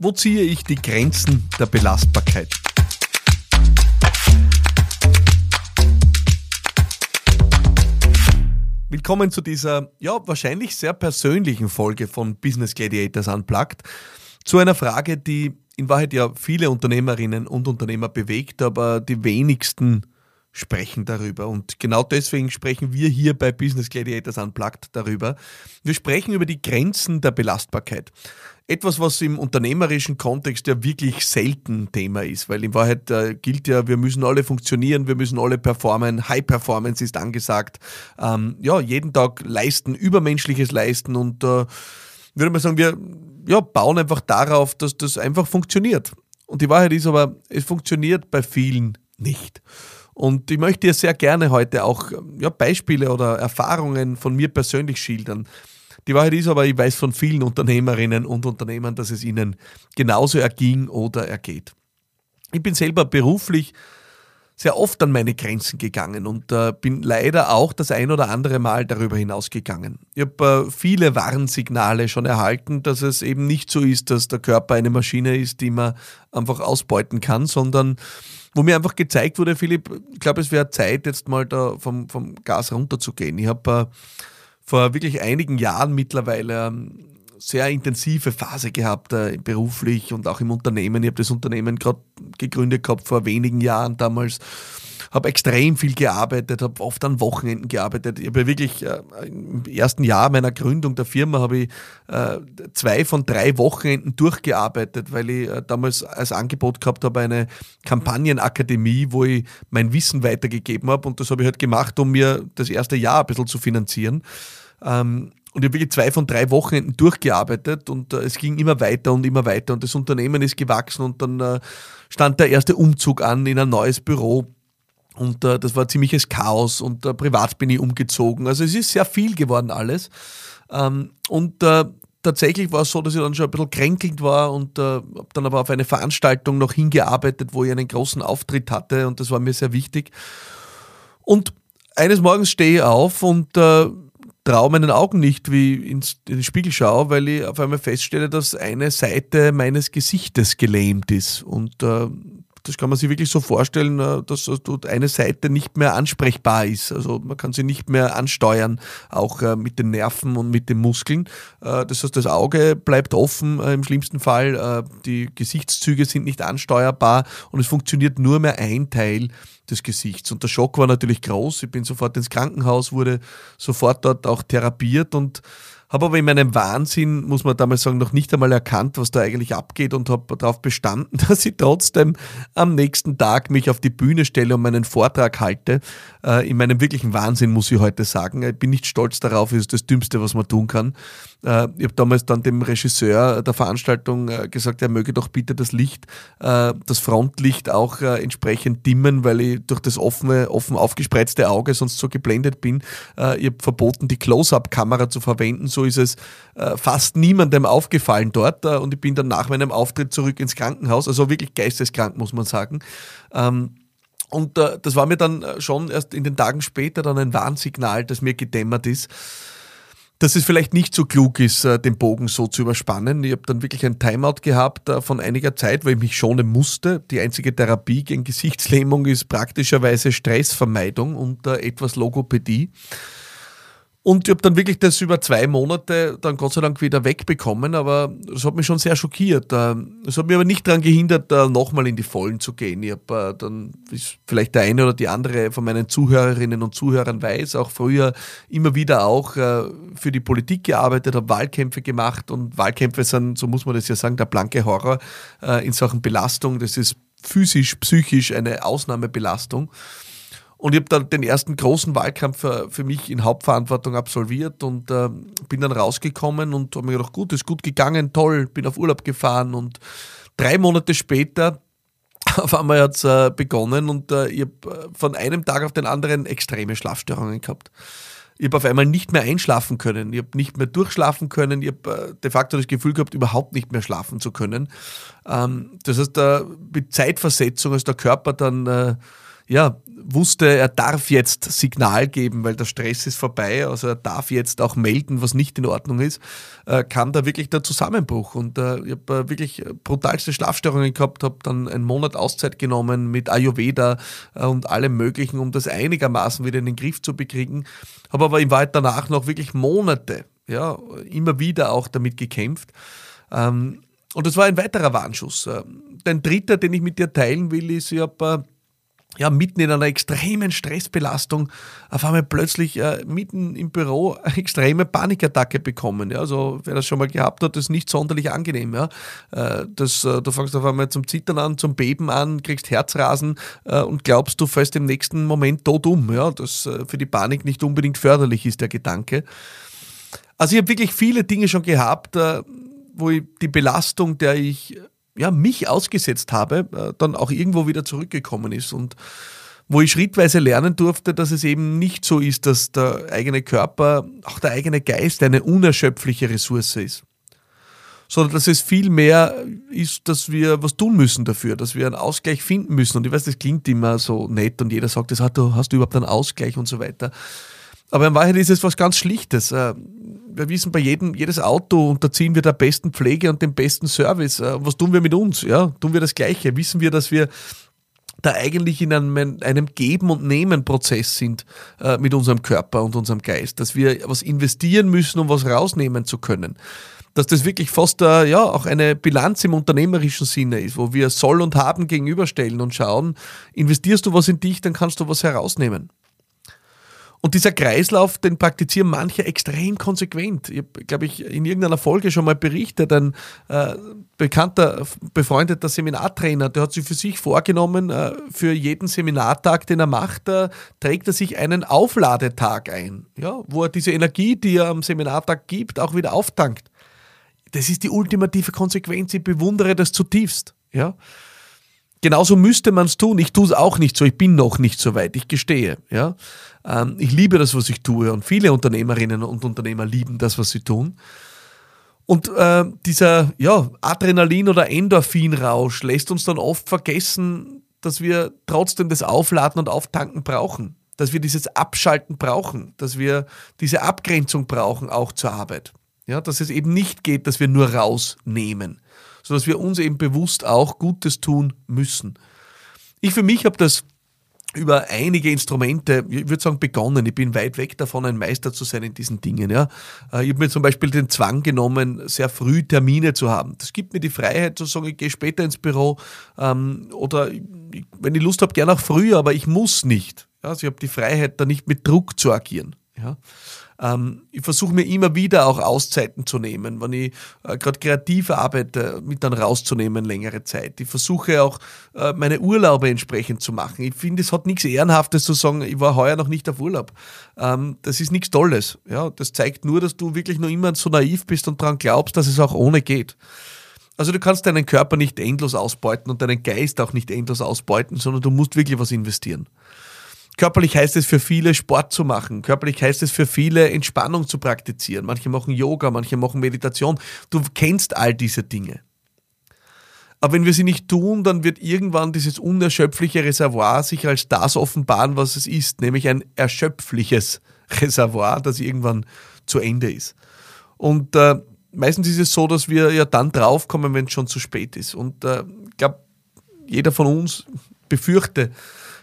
Wo ziehe ich die Grenzen der Belastbarkeit? Willkommen zu dieser, ja, wahrscheinlich sehr persönlichen Folge von Business Gladiators Unplugged. Zu einer Frage, die in Wahrheit ja viele Unternehmerinnen und Unternehmer bewegt, aber die wenigsten sprechen darüber. Und genau deswegen sprechen wir hier bei Business Gladiators Unplugged darüber. Wir sprechen über die Grenzen der Belastbarkeit. Etwas, was im unternehmerischen Kontext ja wirklich selten Thema ist, weil in Wahrheit äh, gilt ja, wir müssen alle funktionieren, wir müssen alle performen, High Performance ist angesagt, ähm, ja, jeden Tag leisten, übermenschliches leisten und äh, würde mal sagen, wir ja, bauen einfach darauf, dass das einfach funktioniert. Und die Wahrheit ist aber, es funktioniert bei vielen nicht. Und ich möchte dir sehr gerne heute auch ja, Beispiele oder Erfahrungen von mir persönlich schildern. Die Wahrheit ist aber, ich weiß von vielen Unternehmerinnen und Unternehmern, dass es ihnen genauso erging oder ergeht. Ich bin selber beruflich sehr oft an meine Grenzen gegangen und äh, bin leider auch das ein oder andere Mal darüber hinausgegangen. Ich habe äh, viele Warnsignale schon erhalten, dass es eben nicht so ist, dass der Körper eine Maschine ist, die man einfach ausbeuten kann, sondern wo mir einfach gezeigt wurde, Philipp, ich glaube, es wäre Zeit, jetzt mal da vom, vom Gas runterzugehen. Ich habe äh, vor wirklich einigen Jahren mittlerweile ähm, sehr intensive Phase gehabt, äh, beruflich und auch im Unternehmen. Ich habe das Unternehmen gerade gegründet gehabt vor wenigen Jahren damals habe extrem viel gearbeitet, habe oft an Wochenenden gearbeitet. Ich habe wirklich äh, im ersten Jahr meiner Gründung der Firma habe ich äh, zwei von drei Wochenenden durchgearbeitet, weil ich äh, damals als Angebot gehabt habe eine Kampagnenakademie, wo ich mein Wissen weitergegeben habe und das habe ich halt gemacht, um mir das erste Jahr ein bisschen zu finanzieren. Ähm, und ich habe wirklich zwei von drei Wochenenden durchgearbeitet und äh, es ging immer weiter und immer weiter und das Unternehmen ist gewachsen und dann äh, stand der erste Umzug an in ein neues Büro. Und äh, das war ziemliches Chaos und äh, privat bin ich umgezogen. Also es ist sehr viel geworden alles. Ähm, und äh, tatsächlich war es so, dass ich dann schon ein bisschen kränkelnd war und äh, habe dann aber auf eine Veranstaltung noch hingearbeitet, wo ich einen großen Auftritt hatte und das war mir sehr wichtig. Und eines Morgens stehe ich auf und äh, traue meinen Augen nicht, wie ich in den Spiegel schaue, weil ich auf einmal feststelle, dass eine Seite meines Gesichtes gelähmt ist. Und äh, das kann man sich wirklich so vorstellen, äh, dass dort eine Seite nicht mehr ansprechbar ist. Also man kann sie nicht mehr ansteuern, auch äh, mit den Nerven und mit den Muskeln. Äh, das heißt, das Auge bleibt offen im schlimmsten Fall, die Gesichtszüge sind nicht ansteuerbar und es funktioniert nur mehr ein Teil des Gesichts. Und der Schock war natürlich groß. Ich bin sofort ins Krankenhaus, wurde sofort dort auch therapiert und habe aber in meinem Wahnsinn, muss man damals sagen, noch nicht einmal erkannt, was da eigentlich abgeht und habe darauf bestanden, dass ich trotzdem am nächsten Tag mich auf die Bühne stelle und meinen Vortrag halte. Äh, in meinem wirklichen Wahnsinn muss ich heute sagen. Ich bin nicht stolz darauf, es ist das Dümmste, was man tun kann. Äh, ich habe damals dann dem Regisseur der Veranstaltung äh, gesagt, er möge doch bitte das Licht, das Frontlicht auch entsprechend dimmen, weil ich durch das offene, offen aufgespreizte Auge sonst so geblendet bin. Ich habe verboten, die Close-Up-Kamera zu verwenden, so ist es äh, fast niemandem aufgefallen dort. Äh, und ich bin dann nach meinem Auftritt zurück ins Krankenhaus, also wirklich geisteskrank, muss man sagen. Ähm, und äh, das war mir dann äh, schon erst in den Tagen später dann ein Warnsignal, das mir gedämmert ist, dass es vielleicht nicht so klug ist, äh, den Bogen so zu überspannen. Ich habe dann wirklich ein Timeout gehabt äh, von einiger Zeit, weil ich mich schonen musste. Die einzige Therapie gegen Gesichtslähmung ist praktischerweise Stressvermeidung und etwas Logopädie. Und ich habe dann wirklich das über zwei Monate dann Gott sei Dank wieder wegbekommen, aber das hat mich schon sehr schockiert. Ähm, es hat mich aber nicht daran gehindert, nochmal in die Vollen zu gehen. Ich habe äh, dann, wie vielleicht der eine oder die andere von meinen Zuhörerinnen und Zuhörern weiß, auch früher immer wieder auch äh, für die Politik gearbeitet, habe Wahlkämpfe gemacht und Wahlkämpfe sind, so muss man das ja sagen, der blanke Horror äh, in Sachen Belastung. Das ist physisch, psychisch eine Ausnahmebelastung. Und ich habe dann den ersten großen Wahlkampf für, für, mich in Hauptverantwortung absolviert und äh, bin dann rausgekommen und habe mir gedacht, gut, ist gut gegangen, toll, bin auf Urlaub gefahren und drei Monate später auf einmal hat es äh, begonnen und äh, ich habe äh, von einem Tag auf den anderen extreme Schlafstörungen gehabt. Ich habe auf einmal nicht mehr einschlafen können, ich habe nicht mehr durchschlafen können, ich habe äh, de facto das Gefühl gehabt, überhaupt nicht mehr schlafen zu können. Ähm, das heißt, äh, mit Zeitversetzung, als der Körper dann ja, wusste, er darf jetzt Signal geben, weil der Stress ist vorbei, also er darf jetzt auch melden, was nicht in Ordnung ist, äh, kam da wirklich der Zusammenbruch. Und äh, ich habe äh, wirklich brutalste Schlafstörungen gehabt, habe dann einen Monat Auszeit genommen mit Ayurveda äh, und allem Möglichen, um das einigermaßen wieder in den Griff zu bekriegen. Habe aber in Wahrheit danach noch wirklich Monate, ja, immer wieder auch damit gekämpft. Ähm, und das war ein weiterer Warnschuss. Äh, Ein dritter, den ich mit dir teilen will, ist, ich habe äh, ja, mitten in einer extremen Stressbelastung auf einmal plötzlich äh, mitten im Büro eine extreme Panikattacke bekommen. Ja, also wer das schon mal gehabt hat, ist nicht sonderlich angenehm. Ja. Äh, das, äh, du fängst auf einmal zum Zittern an, zum Beben an, kriegst Herzrasen äh, und glaubst, du fällst im nächsten Moment tot um. Ja. Das äh, für die Panik nicht unbedingt förderlich ist, der Gedanke. Also ich habe wirklich viele Dinge schon gehabt, äh, wo ich die Belastung, der ich ja, mich ausgesetzt habe, äh, dann auch irgendwo wieder zurückgekommen ist und wo ich schrittweise lernen durfte, dass es eben nicht so ist, dass der eigene Körper, auch der eigene Geist eine unerschöpfliche Ressource ist, sondern dass es viel mehr ist, dass wir was tun müssen dafür, dass wir einen Ausgleich finden müssen. Und ich weiß, das klingt immer so nett und jeder sagt, das hast du, hast du überhaupt einen Ausgleich und so weiter. Aber in Wahrheit ist es was ganz Schlichtes. Äh, wir wissen bei jedem, jedes Auto unterziehen wir der besten Pflege und dem besten Service. Äh, was tun wir mit uns? Ja, tun wir das Gleiche? Wissen wir, dass wir da eigentlich in einem, einem Geben- und Nehmen-Prozess sind äh, mit unserem Körper und unserem Geist, dass wir was investieren müssen, um was rausnehmen zu können. Dass das wirklich fast äh, ja, auch eine Bilanz im unternehmerischen Sinne ist, wo wir Soll und Haben gegenüberstellen und schauen, investierst du was in dich, dann kannst du was herausnehmen. Und dieser Kreislauf, den praktizieren manche extrem konsequent. Ich glaube ich, in irgendeiner Folge schon mal berichtet, ein äh, bekannter, befreundeter Seminartrainer, der hat sich für sich vorgenommen, äh, für jeden Seminartag, den er macht, äh, trägt er sich einen Aufladetag ein, ja, wo er diese Energie, die er am Seminartag gibt, auch wieder auftankt. Das ist die ultimative Konsequenz. Ich bewundere das zutiefst. Ja. Genauso müsste man es tun. Ich tue es auch nicht so. Ich bin noch nicht so weit. Ich gestehe. Ja? Ähm, ich liebe das, was ich tue. Und viele Unternehmerinnen und Unternehmer lieben das, was sie tun. Und äh, dieser ja, Adrenalin- oder Endorphinrausch lässt uns dann oft vergessen, dass wir trotzdem das Aufladen und Auftanken brauchen. Dass wir dieses Abschalten brauchen. Dass wir diese Abgrenzung brauchen, auch zur Arbeit. Ja, dass es eben nicht geht, dass wir nur rausnehmen sodass wir uns eben bewusst auch Gutes tun müssen. Ich für mich habe das über einige Instrumente, ich würde sagen, begonnen. Ich bin weit weg davon, ein Meister zu sein in diesen Dingen. Ja. Äh, ich habe mir zum Beispiel den Zwang genommen, sehr früh Termine zu haben. Das gibt mir die Freiheit zu sagen, ich gehe später ins Büro ähm, oder wenn ich Lust habe, gerne auch früher, aber ich muss nicht. Also ich habe die Freiheit, da nicht mit Druck zu agieren. Ja. Ähm, ich versuche mir immer wieder auch Auszeiten zu nehmen, wenn ich äh, gerade kreativ arbeite, mit dann rauszunehmen längere Zeit. Ich versuche auch äh, meine Urlaube entsprechend zu machen. Ich finde, es hat nichts Ehrenhaftes zu sagen, ich war heuer noch nicht auf Urlaub. Ähm, das ist nichts Tolles. Ja? Das zeigt nur, dass du wirklich nur immer so naiv bist und daran glaubst, dass es auch ohne geht. Also du kannst deinen Körper nicht endlos ausbeuten und deinen Geist auch nicht endlos ausbeuten, sondern du musst wirklich was investieren. Körperlich heißt es für viele, Sport zu machen. Körperlich heißt es für viele, Entspannung zu praktizieren. Manche machen Yoga, manche machen Meditation. Du kennst all diese Dinge. Aber wenn wir sie nicht tun, dann wird irgendwann dieses unerschöpfliche Reservoir sich als das offenbaren, was es ist, nämlich ein erschöpfliches Reservoir, das irgendwann zu Ende ist. Und äh, meistens ist es so, dass wir ja dann draufkommen, wenn es schon zu spät ist. Und äh, ich glaube, jeder von uns befürchte,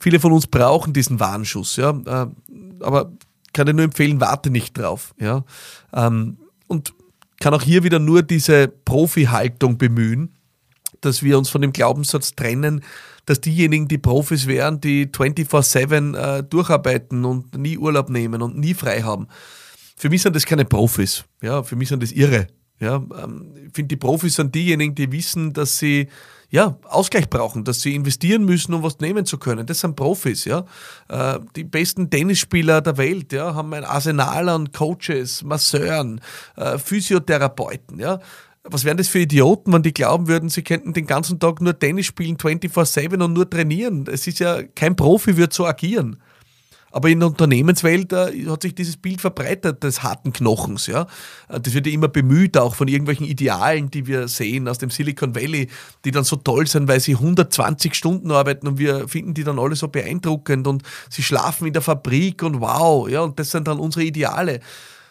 Viele von uns brauchen diesen Warnschuss, ja. Äh, aber kann ich nur empfehlen, warte nicht drauf, ja. Ähm, und kann auch hier wieder nur diese Profi-Haltung bemühen, dass wir uns von dem Glaubenssatz trennen, dass diejenigen, die Profis wären, die 24-7 äh, durcharbeiten und nie Urlaub nehmen und nie frei haben. Für mich sind das keine Profis. Ja, für mich sind das Irre. Ja, ähm, ich finde, die Profis sind diejenigen, die wissen, dass sie ja, Ausgleich brauchen, dass sie investieren müssen, um was nehmen zu können. Das sind Profis, ja. Äh, die besten Tennisspieler der Welt, ja, haben ein Arsenal an Coaches, Masseuren, äh, Physiotherapeuten, ja. Was wären das für Idioten, wenn die glauben würden, sie könnten den ganzen Tag nur Tennis spielen, 24-7 und nur trainieren? Es ist ja, kein Profi wird so agieren. Aber in der Unternehmenswelt äh, hat sich dieses Bild verbreitet des harten Knochens. Ja? Äh, das wird ja immer bemüht, auch von irgendwelchen Idealen, die wir sehen aus dem Silicon Valley, die dann so toll sind, weil sie 120 Stunden arbeiten und wir finden die dann alle so beeindruckend und sie schlafen in der Fabrik und wow, ja, und das sind dann unsere Ideale.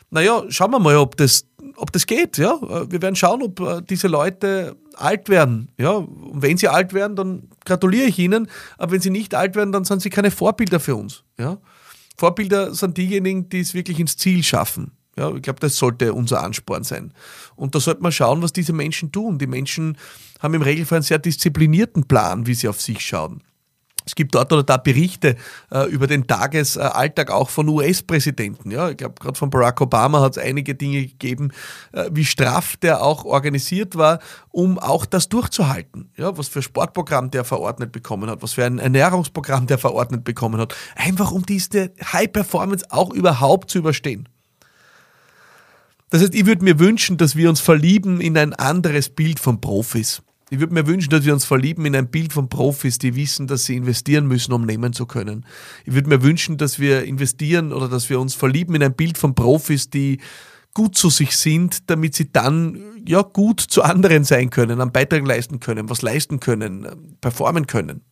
Naja, schauen wir mal, ob das, ob das geht. Ja? Wir werden schauen, ob äh, diese Leute alt werden. Ja? Und wenn sie alt werden, dann gratuliere ich ihnen. Aber wenn sie nicht alt werden, dann sind sie keine Vorbilder für uns. Ja? Vorbilder sind diejenigen, die es wirklich ins Ziel schaffen. Ja, ich glaube, das sollte unser Ansporn sein. Und da sollte man schauen, was diese Menschen tun. Die Menschen haben im Regelfall einen sehr disziplinierten Plan, wie sie auf sich schauen. Es gibt dort oder da Berichte äh, über den Tagesalltag auch von US-Präsidenten. Ja, ich glaube, gerade von Barack Obama hat es einige Dinge gegeben, äh, wie straff der auch organisiert war, um auch das durchzuhalten. Ja, was für Sportprogramm der verordnet bekommen hat, was für ein Ernährungsprogramm der verordnet bekommen hat. Einfach um diese High Performance auch überhaupt zu überstehen. Das heißt, ich würde mir wünschen, dass wir uns verlieben in ein anderes Bild von Profis. Ich würde mir wünschen, dass wir uns verlieben in ein Bild von Profis, die wissen, dass sie investieren müssen, um nehmen zu können. Ich würde mir wünschen, dass wir investieren oder dass wir uns verlieben in ein Bild von Profis, die gut zu sich sind, damit sie dann ja gut zu anderen sein können, einen Beitrag leisten können, was leisten können, performen können.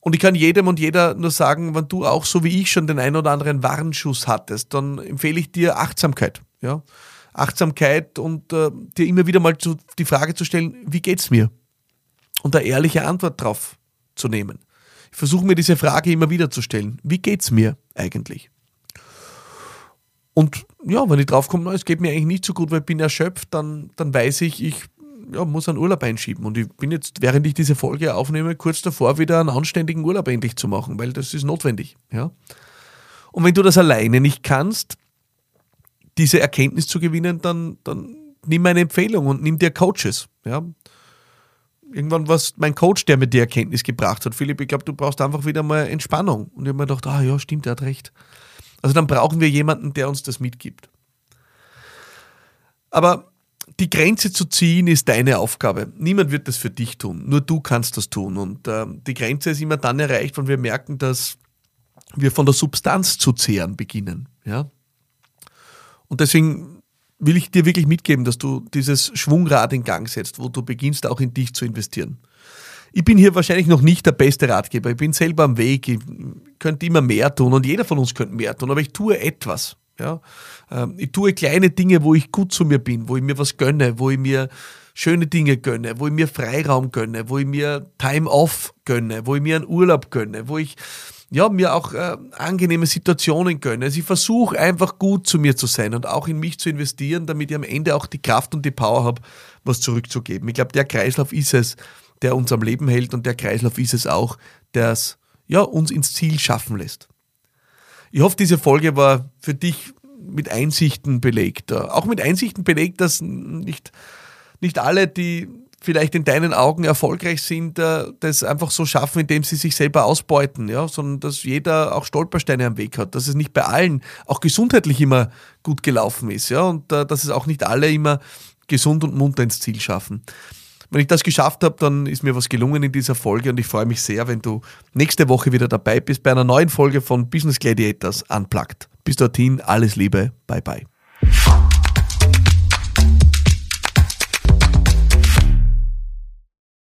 Und ich kann jedem und jeder nur sagen, wenn du auch so wie ich schon den ein oder anderen Warnschuss hattest, dann empfehle ich dir Achtsamkeit. Ja? Achtsamkeit und äh, dir immer wieder mal zu, die Frage zu stellen, wie geht's mir? Und eine ehrliche Antwort drauf zu nehmen. Ich versuche mir diese Frage immer wieder zu stellen. Wie geht's mir eigentlich? Und ja, wenn ich drauf komme, es geht mir eigentlich nicht so gut, weil ich bin erschöpft, dann, dann weiß ich, ich ja, muss einen Urlaub einschieben. Und ich bin jetzt, während ich diese Folge aufnehme, kurz davor, wieder einen anständigen Urlaub endlich zu machen, weil das ist notwendig. Ja? Und wenn du das alleine nicht kannst, diese Erkenntnis zu gewinnen, dann, dann nimm meine Empfehlung und nimm dir Coaches. Ja? Irgendwann war es mein Coach, der mir die Erkenntnis gebracht hat. Philipp, ich glaube, du brauchst einfach wieder mal Entspannung. Und ich habe mir gedacht, ah ja, stimmt, er hat recht. Also dann brauchen wir jemanden, der uns das mitgibt. Aber die Grenze zu ziehen ist deine Aufgabe. Niemand wird das für dich tun. Nur du kannst das tun. Und äh, die Grenze ist immer dann erreicht, wenn wir merken, dass wir von der Substanz zu zehren beginnen. Ja? Und deswegen will ich dir wirklich mitgeben, dass du dieses Schwungrad in Gang setzt, wo du beginnst auch in dich zu investieren. Ich bin hier wahrscheinlich noch nicht der beste Ratgeber. Ich bin selber am Weg. Ich könnte immer mehr tun und jeder von uns könnte mehr tun, aber ich tue etwas. Ja? Ähm, ich tue kleine Dinge, wo ich gut zu mir bin, wo ich mir was gönne, wo ich mir schöne Dinge gönne, wo ich mir Freiraum gönne, wo ich mir Time off gönne, wo ich mir einen Urlaub gönne, wo ich ja, mir auch äh, angenehme Situationen gönne. Also ich versuche einfach gut zu mir zu sein und auch in mich zu investieren, damit ich am Ende auch die Kraft und die Power habe, was zurückzugeben. Ich glaube, der Kreislauf ist es, der uns am Leben hält und der Kreislauf ist es auch, der ja, uns ins Ziel schaffen lässt. Ich hoffe, diese Folge war für dich mit Einsichten belegt. Auch mit Einsichten belegt, dass nicht, nicht alle, die vielleicht in deinen Augen erfolgreich sind, äh, das einfach so schaffen, indem sie sich selber ausbeuten, ja, sondern dass jeder auch Stolpersteine am Weg hat, dass es nicht bei allen auch gesundheitlich immer gut gelaufen ist, ja, und äh, dass es auch nicht alle immer gesund und munter ins Ziel schaffen. Wenn ich das geschafft habe, dann ist mir was gelungen in dieser Folge und ich freue mich sehr, wenn du nächste Woche wieder dabei bist bei einer neuen Folge von Business Gladiators Unplugged. Bis dorthin, alles Liebe, bye bye.